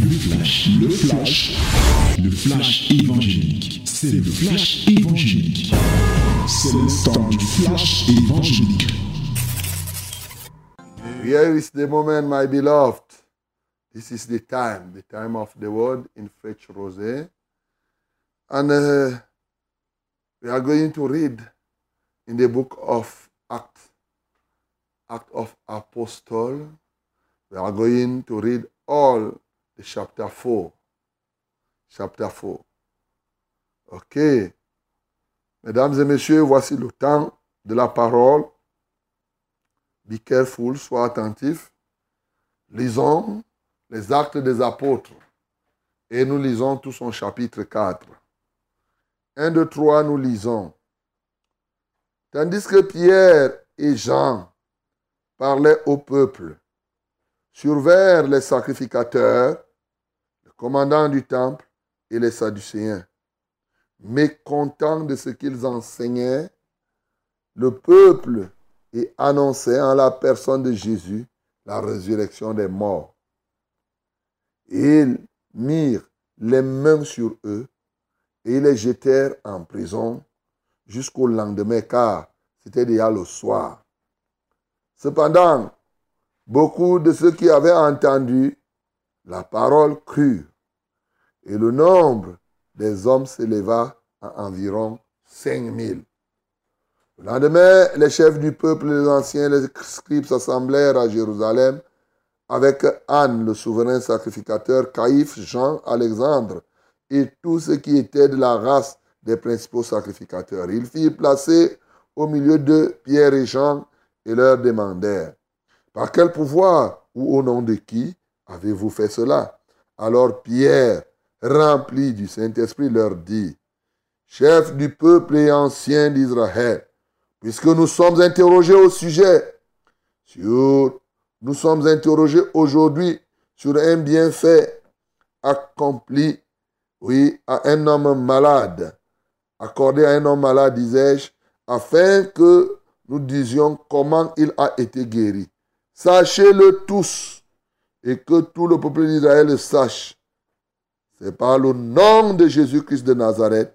Le flash, le flash, le flash évangélique. C'est le flash évangélique. C'est le temps du flash évangélique. Here is the moment, my beloved. This is the time, the time of the word in French Rosé. And uh, we are going to read in the book of Acts, Act of Apostle. We are going to read all the chapter 4. Chapter 4. OK. Mesdames et messieurs, voici le temps de la parole. Be careful, sois attentif. Lisons les actes des apôtres. Et nous lisons tout son chapitre 4. 1, 2, 3, nous lisons. Tandis que Pierre et Jean parlaient au peuple, survèrent les sacrificateurs, commandant du temple et les Sadducéens. Mécontents de ce qu'ils enseignaient, le peuple et annonçait en la personne de Jésus la résurrection des morts. Ils mirent les mains sur eux et ils les jetèrent en prison jusqu'au lendemain, car c'était déjà le soir. Cependant, beaucoup de ceux qui avaient entendu la parole crurent, et le nombre des hommes s'éleva à environ cinq mille. Le lendemain, les chefs du peuple, les anciens, les scribes s'assemblèrent à Jérusalem avec Anne, le souverain sacrificateur, Caïphe, Jean, Alexandre et tous ceux qui étaient de la race des principaux sacrificateurs. Ils firent placer au milieu de Pierre et Jean et leur demandèrent, par quel pouvoir ou au nom de qui avez-vous fait cela? Alors Pierre, rempli du Saint-Esprit, leur dit, Chef du peuple et ancien d'Israël, puisque nous sommes interrogés au sujet, nous sommes interrogés aujourd'hui sur un bienfait accompli, oui, à un homme malade, accordé à un homme malade, disais-je, afin que nous disions comment il a été guéri. Sachez-le tous et que tout le peuple d'Israël le sache. C'est par le nom de Jésus-Christ de Nazareth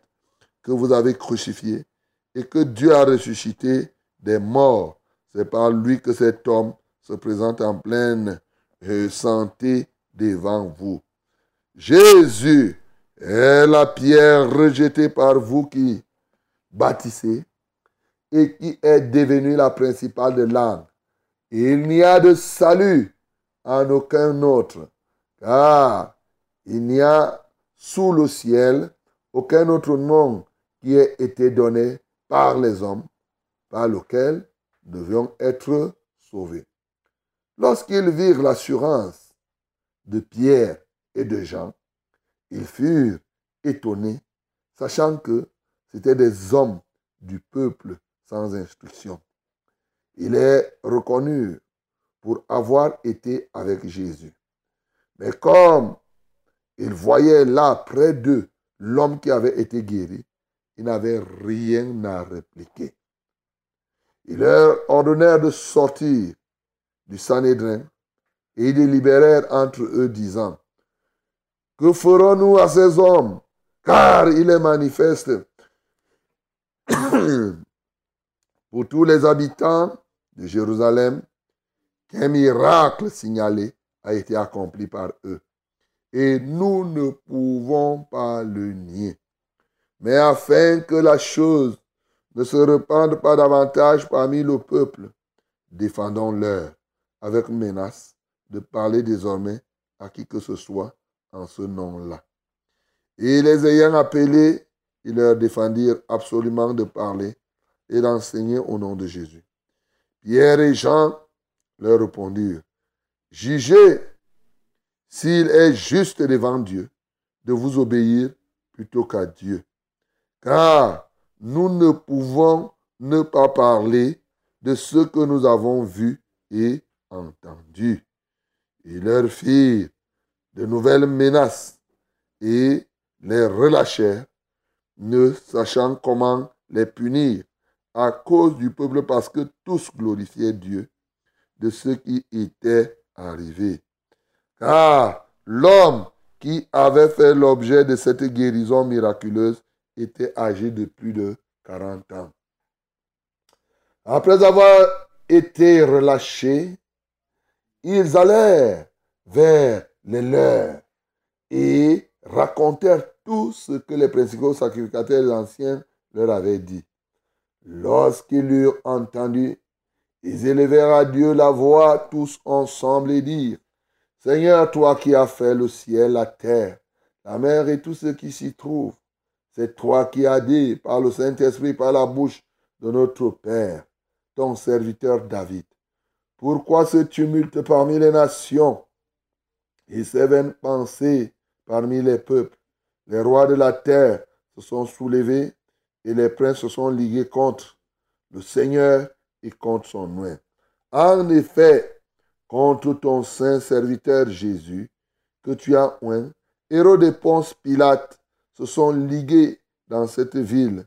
que vous avez crucifié et que Dieu a ressuscité des morts. C'est par lui que cet homme se présente en pleine santé devant vous. Jésus est la pierre rejetée par vous qui bâtissez et qui est devenue la principale de l'âme. Il n'y a de salut en aucun autre, car il n'y a sous le ciel aucun autre nom qui ait été donné par les hommes, par lequel devions être sauvés. Lorsqu'ils virent l'assurance de Pierre et de Jean, ils furent étonnés, sachant que c'étaient des hommes du peuple sans instruction. Il est reconnu pour avoir été avec Jésus. Mais comme ils voyaient là près d'eux l'homme qui avait été guéri, ils n'avaient rien à répliquer. Ils leur ordonnèrent de sortir du Sanhédrin et ils délibérèrent entre eux, disant Que ferons-nous à ces hommes? Car il est manifeste pour tous les habitants de Jérusalem qu'un miracle signalé a été accompli par eux. Et nous ne pouvons pas le nier. Mais afin que la chose ne se répande pas davantage parmi le peuple, défendons-leur avec menace de parler désormais à qui que ce soit en ce nom-là. Et les ayant appelés, ils leur défendirent absolument de parler et d'enseigner au nom de Jésus. Pierre et Jean leur répondirent, Jugez s'il est juste devant Dieu de vous obéir plutôt qu'à Dieu. Car nous ne pouvons ne pas parler de ce que nous avons vu et entendu. Ils leur firent de nouvelles menaces et les relâchèrent, ne sachant comment les punir à cause du peuple parce que tous glorifiaient Dieu de ce qui était arrivé. Car l'homme qui avait fait l'objet de cette guérison miraculeuse était âgé de plus de 40 ans. Après avoir été relâchés, ils allèrent vers les leurs et racontèrent tout ce que les principaux sacrificateurs anciens leur avaient dit. Lorsqu'ils l'eurent entendu, ils élevèrent à Dieu la voix tous ensemble et dirent, Seigneur, toi qui as fait le ciel, la terre, la mer et tout ce qui s'y trouve, c'est toi qui as dit par le Saint-Esprit, par la bouche de notre Père, ton serviteur David. Pourquoi ce tumulte parmi les nations et ces vaines pensées parmi les peuples? Les rois de la terre se sont soulevés et les princes se sont ligués contre le Seigneur et contre son nom. En effet, contre ton saint serviteur Jésus, que tu as oint, Hérode et Ponce Pilate se sont ligués dans cette ville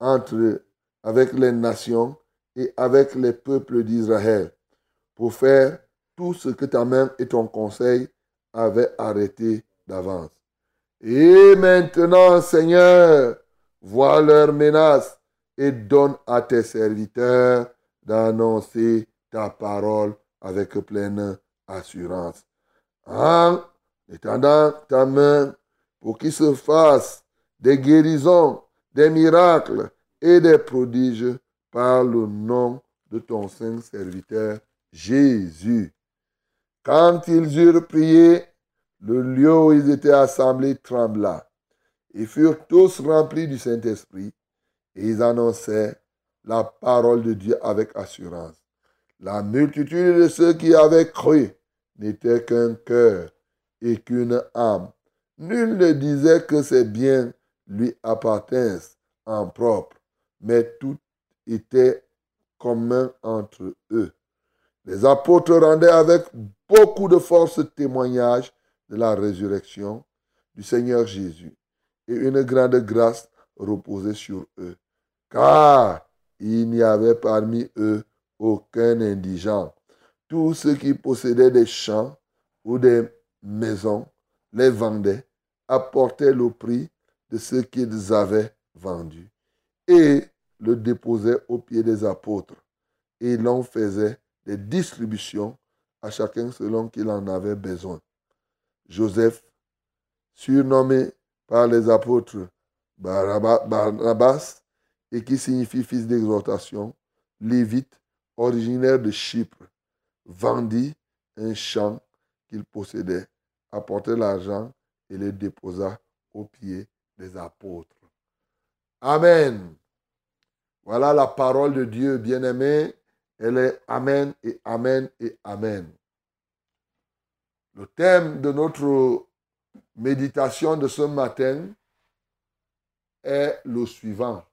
entre avec les nations et avec les peuples d'Israël pour faire tout ce que ta main et ton conseil avaient arrêté d'avance. Et maintenant, Seigneur, vois leurs menaces et donne à tes serviteurs d'annoncer ta parole avec pleine assurance. En étendant ta main pour qu'il se fasse des guérisons, des miracles et des prodiges par le nom de ton saint serviteur Jésus. Quand ils eurent prié, le lieu où ils étaient assemblés trembla. Ils furent tous remplis du Saint-Esprit et ils annonçaient la parole de Dieu avec assurance. La multitude de ceux qui avaient cru n'était qu'un cœur et qu'une âme. Nul ne disait que ses biens lui appartinssent en propre, mais tout était commun entre eux. Les apôtres rendaient avec beaucoup de force témoignage de la résurrection du Seigneur Jésus, et une grande grâce reposait sur eux, car il n'y avait parmi eux aucun indigent. Tous ceux qui possédaient des champs ou des maisons les vendaient, apportaient le prix de ce qu'ils avaient vendu et le déposaient aux pieds des apôtres. Et l'on faisait des distributions à chacun selon qu'il en avait besoin. Joseph, surnommé par les apôtres Barnabas, et qui signifie fils d'exhortation, lévite, originaire de Chypre, vendit un champ qu'il possédait, apportait l'argent et le déposa aux pieds des apôtres. Amen. Voilà la parole de Dieu, bien-aimé. Elle est Amen et Amen et Amen. Le thème de notre méditation de ce matin est le suivant.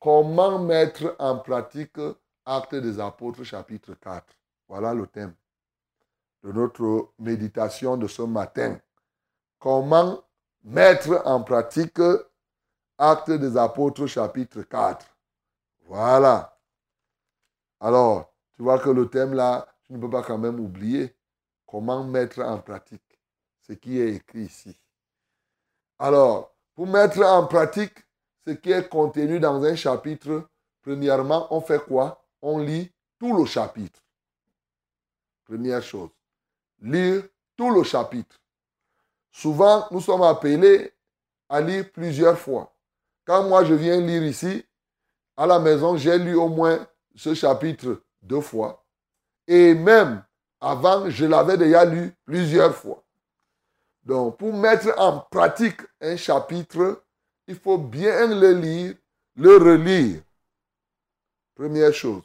Comment mettre en pratique Actes des Apôtres chapitre 4 Voilà le thème de notre méditation de ce matin. Comment mettre en pratique Actes des Apôtres chapitre 4 Voilà. Alors, tu vois que le thème là, tu ne peux pas quand même oublier comment mettre en pratique ce qui est écrit ici? Alors, pour mettre en pratique ce qui est contenu dans un chapitre, premièrement, on fait quoi? On lit tout le chapitre. Première chose, lire tout le chapitre. Souvent, nous sommes appelés à lire plusieurs fois. Quand moi je viens lire ici, à la maison, j'ai lu au moins ce chapitre deux fois. Et même avant, je l'avais déjà lu plusieurs fois. Donc, pour mettre en pratique un chapitre, il faut bien le lire, le relire. Première chose.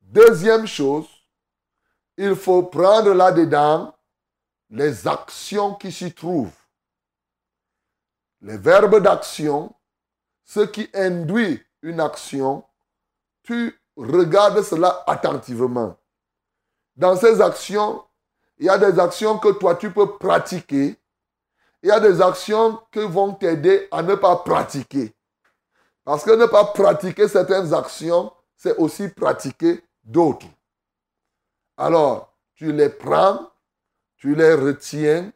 Deuxième chose, il faut prendre là-dedans les actions qui s'y trouvent. Les verbes d'action, ce qui induit une action, tu regardes cela attentivement. Dans ces actions, il y a des actions que toi tu peux pratiquer il y a des actions qui vont t'aider à ne pas pratiquer. Parce que ne pas pratiquer certaines actions, c'est aussi pratiquer d'autres. Alors, tu les prends, tu les retiens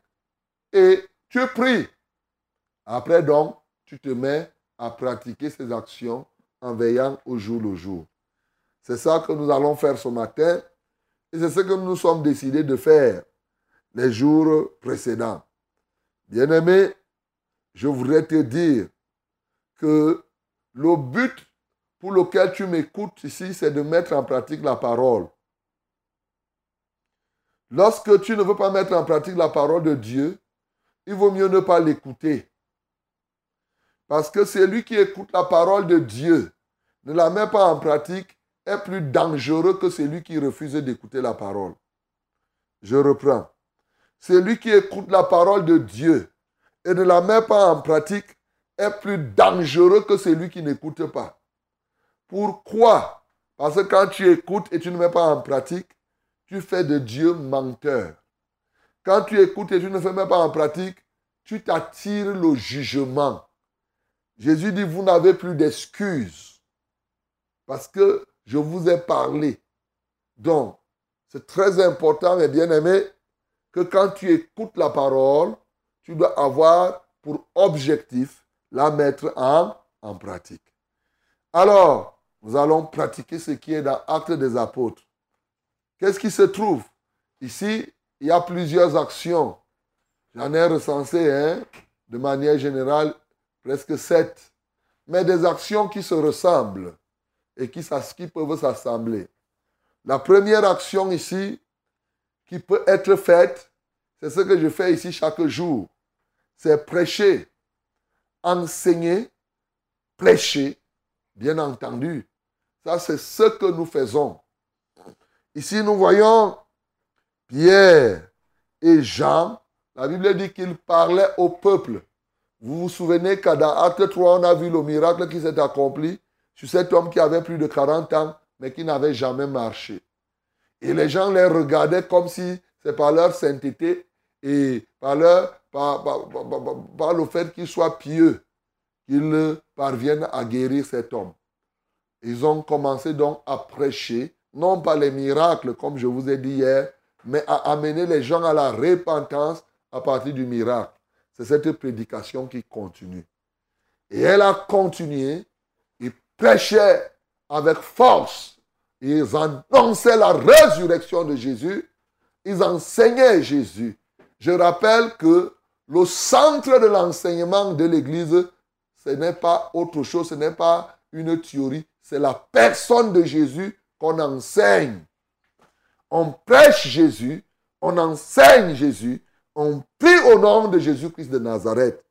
et tu pries. Après donc, tu te mets à pratiquer ces actions en veillant au jour le jour. C'est ça que nous allons faire ce matin et c'est ce que nous sommes décidés de faire les jours précédents. Bien-aimé, je voudrais te dire que le but pour lequel tu m'écoutes ici, c'est de mettre en pratique la parole. Lorsque tu ne veux pas mettre en pratique la parole de Dieu, il vaut mieux ne pas l'écouter. Parce que celui qui écoute la parole de Dieu, ne la met pas en pratique, est plus dangereux que celui qui refuse d'écouter la parole. Je reprends. Celui qui écoute la parole de Dieu et ne la met pas en pratique est plus dangereux que celui qui n'écoute pas. Pourquoi? Parce que quand tu écoutes et tu ne mets pas en pratique, tu fais de Dieu menteur. Quand tu écoutes et tu ne fais même pas en pratique, tu t'attires le jugement. Jésus dit, vous n'avez plus d'excuses parce que je vous ai parlé. Donc, c'est très important et bien aimé que quand tu écoutes la parole, tu dois avoir pour objectif la mettre en, pratique. Alors, nous allons pratiquer ce qui est dans Actes des Apôtres. Qu'est-ce qui se trouve? Ici, il y a plusieurs actions. J'en ai recensé de manière générale presque sept. Mais des actions qui se ressemblent et qui peuvent s'assembler. La première action ici qui peut être faite, c'est ce que je fais ici chaque jour. C'est prêcher, enseigner, prêcher, bien entendu. Ça, c'est ce que nous faisons. Ici, nous voyons Pierre et Jean. La Bible dit qu'ils parlaient au peuple. Vous vous souvenez qu'à Acte 3, on a vu le miracle qui s'est accompli sur cet homme qui avait plus de 40 ans, mais qui n'avait jamais marché. Et les gens les regardaient comme si c'est par leur sainteté et par, leur, par, par le fait qu'ils soient pieux qu'ils parviennent à guérir cet homme. Ils ont commencé donc à prêcher non pas les miracles, comme je vous ai dit hier, mais à amener les gens à la repentance à partir du miracle. C'est cette prédication qui continue. Et elle a continué. Ils prêchaient avec force. Ils annonçaient la résurrection de Jésus. Ils enseignaient Jésus. Je rappelle que le centre de l'enseignement de l'Église, ce n'est pas autre chose, ce n'est pas une théorie, c'est la personne de Jésus on enseigne. On prêche Jésus, on enseigne Jésus, on prie au nom de Jésus-Christ de Nazareth.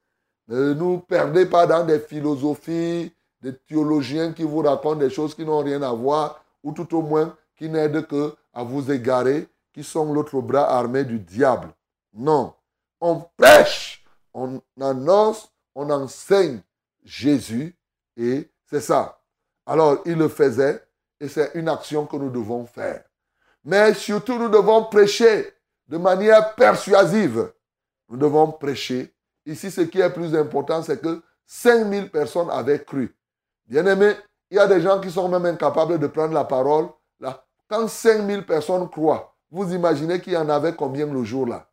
Ne nous perdez pas dans des philosophies, des théologiens qui vous racontent des choses qui n'ont rien à voir, ou tout au moins qui n'aident que à vous égarer, qui sont l'autre bras armé du diable. Non. On prêche, on annonce, on enseigne Jésus, et c'est ça. Alors, il le faisait et c'est une action que nous devons faire. Mais surtout, nous devons prêcher de manière persuasive. Nous devons prêcher. Ici, ce qui est plus important, c'est que 5000 personnes avaient cru. Bien aimé, il y a des gens qui sont même incapables de prendre la parole. Là, quand 5000 personnes croient, vous imaginez qu'il y en avait combien le jour-là?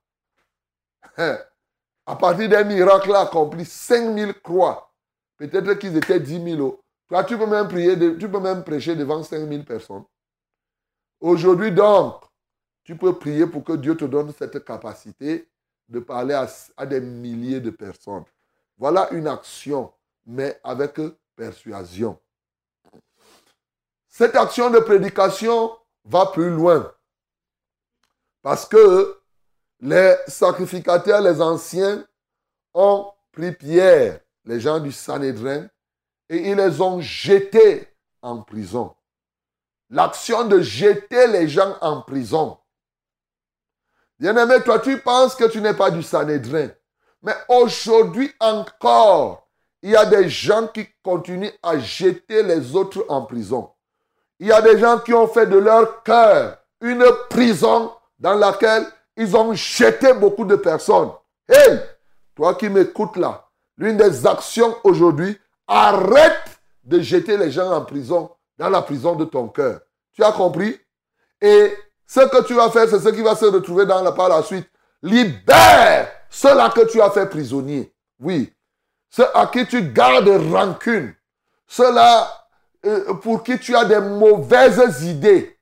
À partir d'un miracle accompli, 5000 croient. Peut-être qu'ils étaient 10 000 toi, tu peux même prier, tu peux même prêcher devant 5000 personnes. Aujourd'hui, donc, tu peux prier pour que Dieu te donne cette capacité de parler à, des milliers de personnes. Voilà une action, mais avec persuasion. Cette action de prédication va plus loin. Parce que les sacrificateurs, les anciens, ont pris Pierre, les gens du Sanhédrin, et ils les ont jetés en prison. L'action de jeter les gens en prison. Bien-aimé, toi, tu penses que tu n'es pas du Sanhédrin. Mais aujourd'hui encore, il y a des gens qui continuent à jeter les autres en prison. Il y a des gens qui ont fait de leur cœur une prison dans laquelle ils ont jeté beaucoup de personnes. Hey, toi qui m'écoutes là, l'une des actions aujourd'hui, Arrête de jeter les gens en prison, dans la prison de ton cœur. Tu as compris? Et ce que tu vas faire, c'est ce qui va se retrouver dans la, par la suite. Libère ceux-là que tu as fait prisonnier, oui, ceux à qui tu gardes rancune, ceux-là pour qui tu as des mauvaises idées.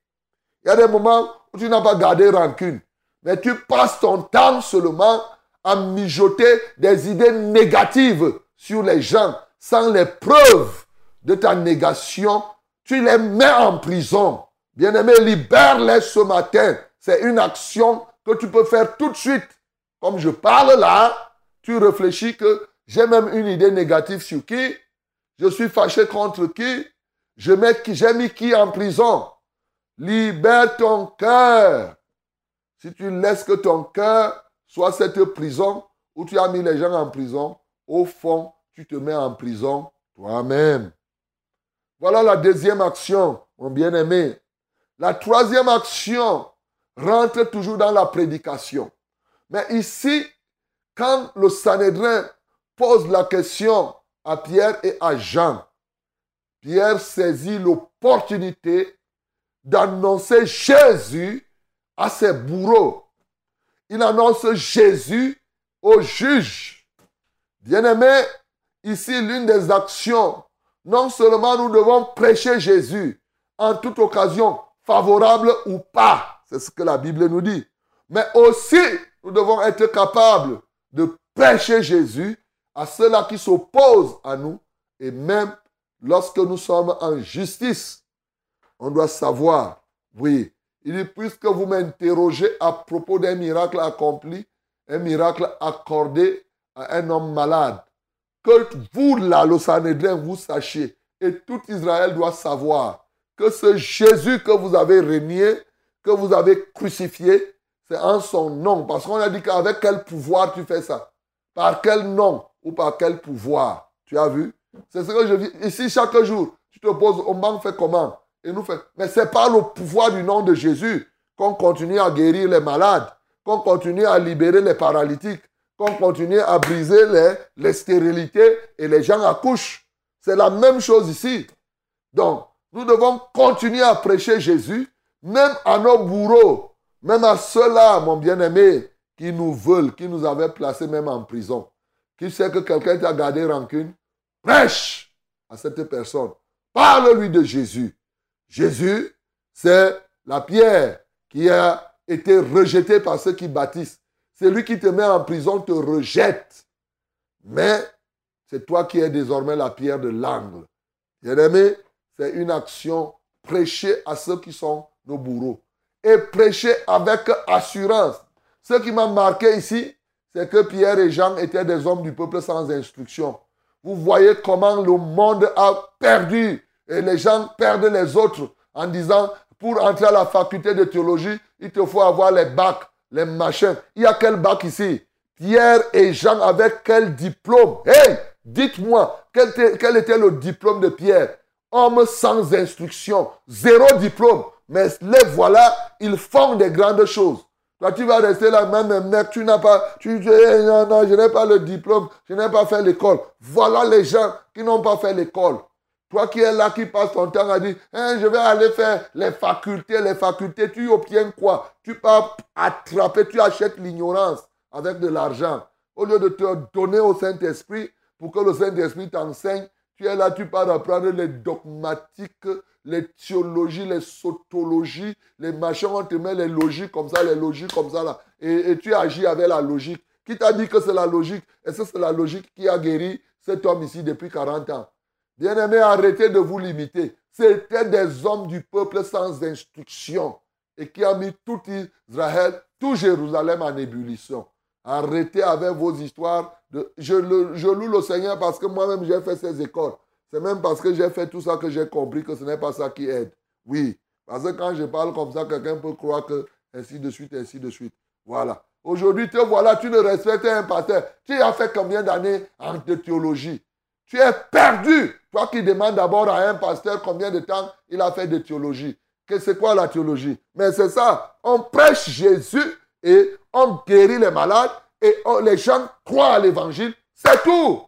Il y a des moments où tu n'as pas gardé rancune, mais tu passes ton temps seulement à mijoter des idées négatives sur les gens sans les preuves de ta négation. Tu les mets en prison. Bien-aimé, libère-les ce matin. C'est une action que tu peux faire tout de suite. Comme je parle là, tu réfléchis que j'ai même une idée négative sur qui, je suis fâché contre qui, je mets j'ai mis qui en prison. Libère ton cœur. Si tu laisses que ton cœur soit cette prison où tu as mis les gens en prison, au fond, tu te mets en prison toi-même. Voilà la deuxième action, mon bien-aimé. La troisième action rentre toujours dans la prédication. Mais ici, quand le Sanhédrin pose la question à Pierre et à Jean, Pierre saisit l'opportunité d'annoncer Jésus à ses bourreaux. Il annonce Jésus aux juges. Bien-aimé, ici l'une des actions, non seulement nous devons prêcher Jésus en toute occasion, favorable ou pas, c'est ce que la Bible nous dit, mais aussi nous devons être capables de prêcher Jésus à ceux-là qui s'opposent à nous et même lorsque nous sommes en justice. On doit savoir, oui, il dit, puisque vous m'interrogez à propos d'un miracle accompli, un miracle accordé à un homme malade, que vous, là, le Sanhédrin, vous sachiez, et tout Israël doit savoir que ce Jésus que vous avez renié, que vous avez crucifié, c'est en son nom. Parce qu'on a dit qu'avec quel pouvoir tu fais ça? Par quel nom ou par quel pouvoir? Tu as vu? C'est ce que je dis. Ici, chaque jour, tu te poses, on m'en fait comment? Et nous fait. Mais c'est par le pouvoir du nom de Jésus qu'on continue à guérir les malades, qu'on continue à libérer les paralytiques, qu'on continue à briser les, les stérilités et les gens accouchent. C'est la même chose ici. Donc, nous devons continuer à prêcher Jésus, même à nos bourreaux, même à ceux-là, mon bien-aimé, qui nous veulent, qui nous avaient placés même en prison. Qui sait que quelqu'un t'a gardé rancune? Prêche à cette personne. Parle-lui de Jésus. Jésus, c'est la pierre qui a été rejetée par ceux qui bâtissent. C'est lui qui te met en prison, te rejette. Mais c'est toi qui es désormais la pierre de l'angle. Bien-aimé, c'est une action prêcher à ceux qui sont nos bourreaux. Et prêcher avec assurance. Ce qui m'a marqué ici, c'est que Pierre et Jean étaient des hommes du peuple sans instruction. Vous voyez comment le monde a perdu et les gens perdent les autres en disant, pour entrer à la faculté de théologie, il te faut avoir les bacs, les machins. Il y a quel bac ici? Pierre et Jean avec quel diplôme? Hey, dites-moi, quel, quel était le diplôme de Pierre? Homme sans instruction, zéro diplôme. Mais les voilà, ils font des grandes choses. Toi, tu vas rester là, même mec, tu n'as pas, tu dis, non, non, je n'ai pas le diplôme, je n'ai pas fait l'école. Voilà les gens qui n'ont pas fait l'école. Toi qui es là, qui passe ton temps à dire, hein, je vais aller faire les facultés, les facultés, tu obtiens quoi? Tu pars attraper, tu achètes l'ignorance avec de l'argent. Au lieu de te donner au Saint-Esprit pour que le Saint-Esprit t'enseigne, tu es là, tu pars apprendre les dogmatiques, les théologies, les sotologies, les machins, on te met les logiques comme ça, les logiques comme ça là. Et, tu agis avec la logique. Qui t'a dit que c'est la logique? Et ce c'est la logique qui a guéri cet homme ici depuis 40 ans? Bien-aimés, arrêtez de vous limiter. C'était des hommes du peuple sans instruction et qui a mis tout Israël, tout Jérusalem en ébullition. Arrêtez avec vos histoires. De, je, loue le Seigneur parce que moi-même j'ai fait ces écoles. C'est même parce que j'ai fait tout ça que j'ai compris que ce n'est pas ça qui aide. Oui. Parce que quand je parle comme ça, quelqu'un peut croire que ainsi de suite, ainsi de suite. Voilà. Aujourd'hui, te voilà, tu ne respectes un pasteur. Tu as fait combien d'années en théologie? Tu es perdu. Toi qui demandes d'abord à un pasteur combien de temps il a fait de théologie. Que c'est quoi la théologie? Mais c'est ça. On prêche Jésus et on guérit les malades et les gens croient à l'évangile. C'est tout.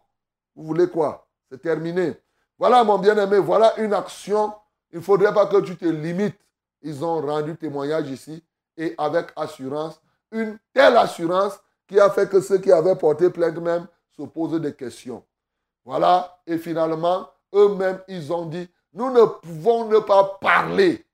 Vous voulez quoi? C'est terminé. Voilà mon bien-aimé, voilà une action. Il ne faudrait pas que tu te limites. Ils ont rendu témoignage ici et avec assurance, une telle assurance qui a fait que ceux qui avaient porté plainte même se posent des questions. Voilà, et finalement, eux-mêmes, ils ont dit, nous ne pouvons ne pas parler.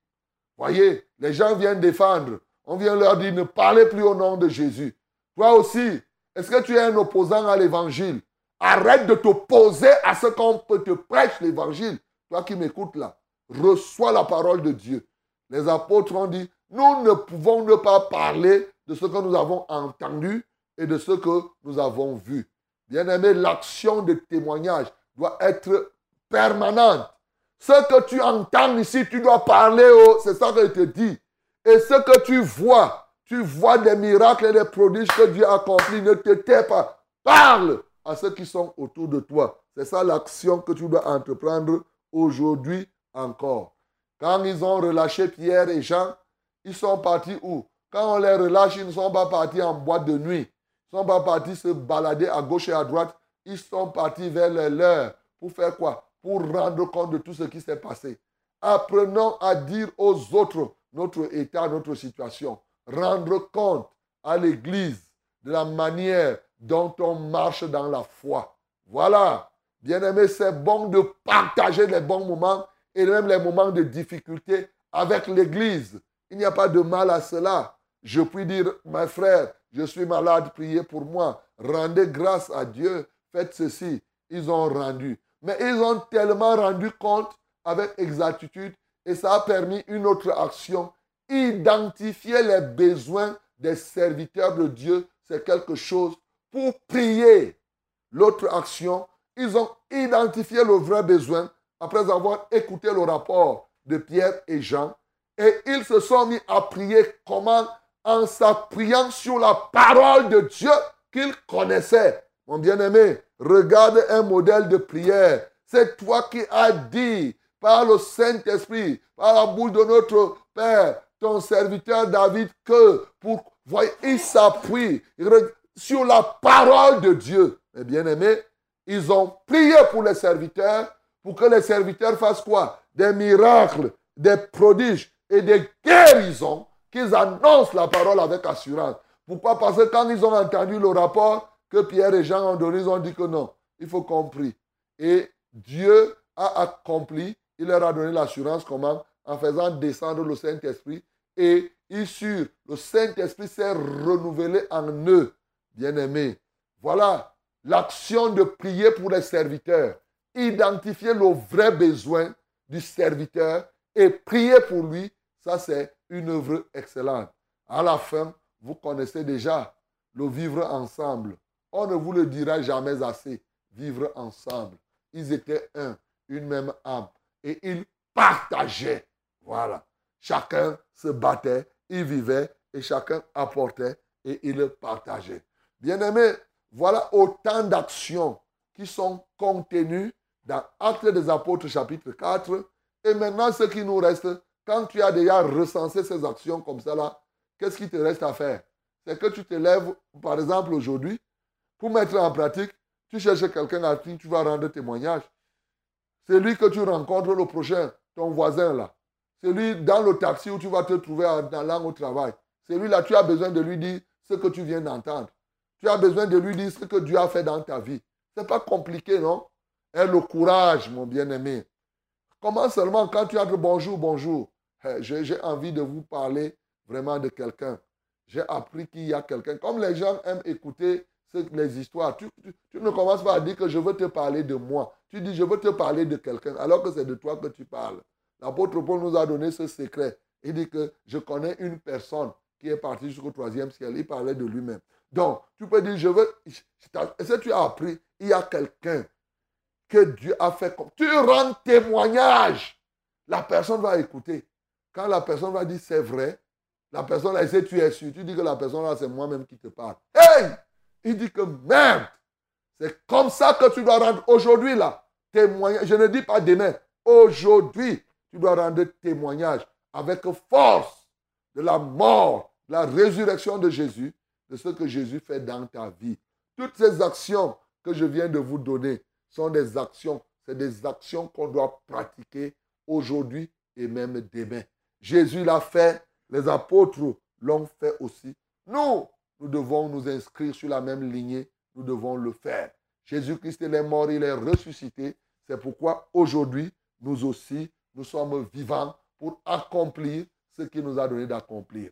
Voyez, les gens viennent défendre. On vient leur dire, ne parlez plus au nom de Jésus. Toi aussi, est-ce que tu es un opposant à l'évangile? Arrête de t'opposer à ce qu'on te prêche l'évangile. Toi qui m'écoutes là, reçois la parole de Dieu. Les apôtres ont dit, nous ne pouvons ne pas parler de ce que nous avons entendu et de ce que nous avons vu. Bien-aimé, l'action de témoignage doit être permanente. Ce que tu entends ici, tu dois parler. Oh, c'est ça que je te dis. Et ce que tu vois, tu vois des miracles et des prodiges que Dieu a accomplis. Ne te tais pas. Parle à ceux qui sont autour de toi. C'est ça l'action que tu dois entreprendre aujourd'hui encore. Quand ils ont relâché Pierre et Jean, ils sont partis où? Quand on les relâche, ils ne sont pas partis en boîte de nuit. Ils ne sont pas partis se balader à gauche et à droite. Ils sont partis vers leur pour faire quoi? Pour rendre compte de tout ce qui s'est passé. Apprenons à dire aux autres notre état, notre situation. Rendre compte à l'Église de la manière dont on marche dans la foi. Voilà. Bien-aimé, c'est bon de partager les bons moments et même les moments de difficulté avec l'Église. Il n'y a pas de mal à cela. Je puis dire, mes frères, je suis malade, priez pour moi. Rendez grâce à Dieu, faites ceci. Ils ont rendu. Mais ils ont tellement rendu compte avec exactitude et ça a permis une autre action. Identifier les besoins des serviteurs de Dieu, c'est quelque chose pour prier. L'autre action, ils ont identifié le vrai besoin après avoir écouté le rapport de Pierre et Jean. Et ils se sont mis à prier comment? En s'appuyant sur la parole de Dieu qu'ils connaissaient. Mon bien-aimé, regarde un modèle de prière. C'est toi qui as dit par le Saint-Esprit, par la bouche de notre Père, ton serviteur David, que pour, voyez, il s'appuie sur la parole de Dieu. Mes bien-aimés, ils ont prié pour les serviteurs, pour que les serviteurs fassent quoi? Des miracles, des prodiges et des guérisons, qu'ils annoncent la parole avec assurance. Pourquoi? Parce que quand ils ont entendu le rapport que Pierre et Jean ont donné, ils ont dit que non, il faut compris. Et Dieu a accompli, il leur a donné l'assurance comment? En faisant descendre le Saint-Esprit. Et sur le Saint-Esprit s'est renouvelé en eux, bien-aimés. Voilà l'action de prier pour les serviteurs. Identifier le vrai besoin du serviteur et prier pour lui, ça c'est une œuvre excellente. À la fin, vous connaissez déjà le vivre ensemble. On ne vous le dira jamais assez. Vivre ensemble. Ils étaient un, une même âme. Et ils partageaient. Voilà. Chacun se battait, il vivait et chacun apportait et il partageait. Bien-aimés, voilà autant d'actions qui sont contenues dans Actes des Apôtres chapitre 4. Et maintenant, ce qui nous reste, quand tu as déjà recensé ces actions comme ça là, qu'est-ce qui te reste à faire? C'est que tu te lèves, par exemple, aujourd'hui, pour mettre en pratique, tu cherches quelqu'un à qui tu vas rendre témoignage. C'est lui que tu rencontres le prochain, ton voisin là. C'est lui dans le taxi où tu vas te trouver en allant au travail. C'est lui là, tu as besoin de lui dire ce que tu viens d'entendre. Tu as besoin de lui dire ce que Dieu a fait dans ta vie. Ce n'est pas compliqué, non? Aie le courage, mon bien-aimé. Comment seulement quand tu entres bonjour, bonjour. Eh, j'ai envie de vous parler vraiment de quelqu'un. J'ai appris qu'il y a quelqu'un. Comme les gens aiment écouter les histoires, tu, tu, ne commences pas à dire que je veux te parler de moi. Tu dis je veux te parler de quelqu'un alors que c'est de toi que tu parles. L'apôtre Paul nous a donné ce secret. Il dit que je connais une personne qui est partie jusqu'au troisième ciel. Il parlait de lui-même. Donc, tu peux dire, je veux... Que tu as appris Il y a quelqu'un que Dieu a fait comme... Tu rends témoignage. La personne va écouter. Quand la personne va dire, c'est vrai, la personne là, que tu es sûr. Tu dis que la personne là, c'est moi-même qui te parle. Hey Il dit que merde. C'est comme ça que tu dois rendre aujourd'hui là. Témoignage. Je ne dis pas demain. Aujourd'hui, tu dois rendre témoignage avec force de la mort, de la résurrection de Jésus de ce que Jésus fait dans ta vie. Toutes ces actions que je viens de vous donner sont des actions, c'est des actions qu'on doit pratiquer aujourd'hui et même demain. Jésus l'a fait, les apôtres l'ont fait aussi. Nous, nous devons nous inscrire sur la même lignée, nous devons le faire. Jésus-Christ, il est mort, il est ressuscité. C'est pourquoi aujourd'hui, nous aussi, nous sommes vivants pour accomplir ce qu'il nous a donné d'accomplir.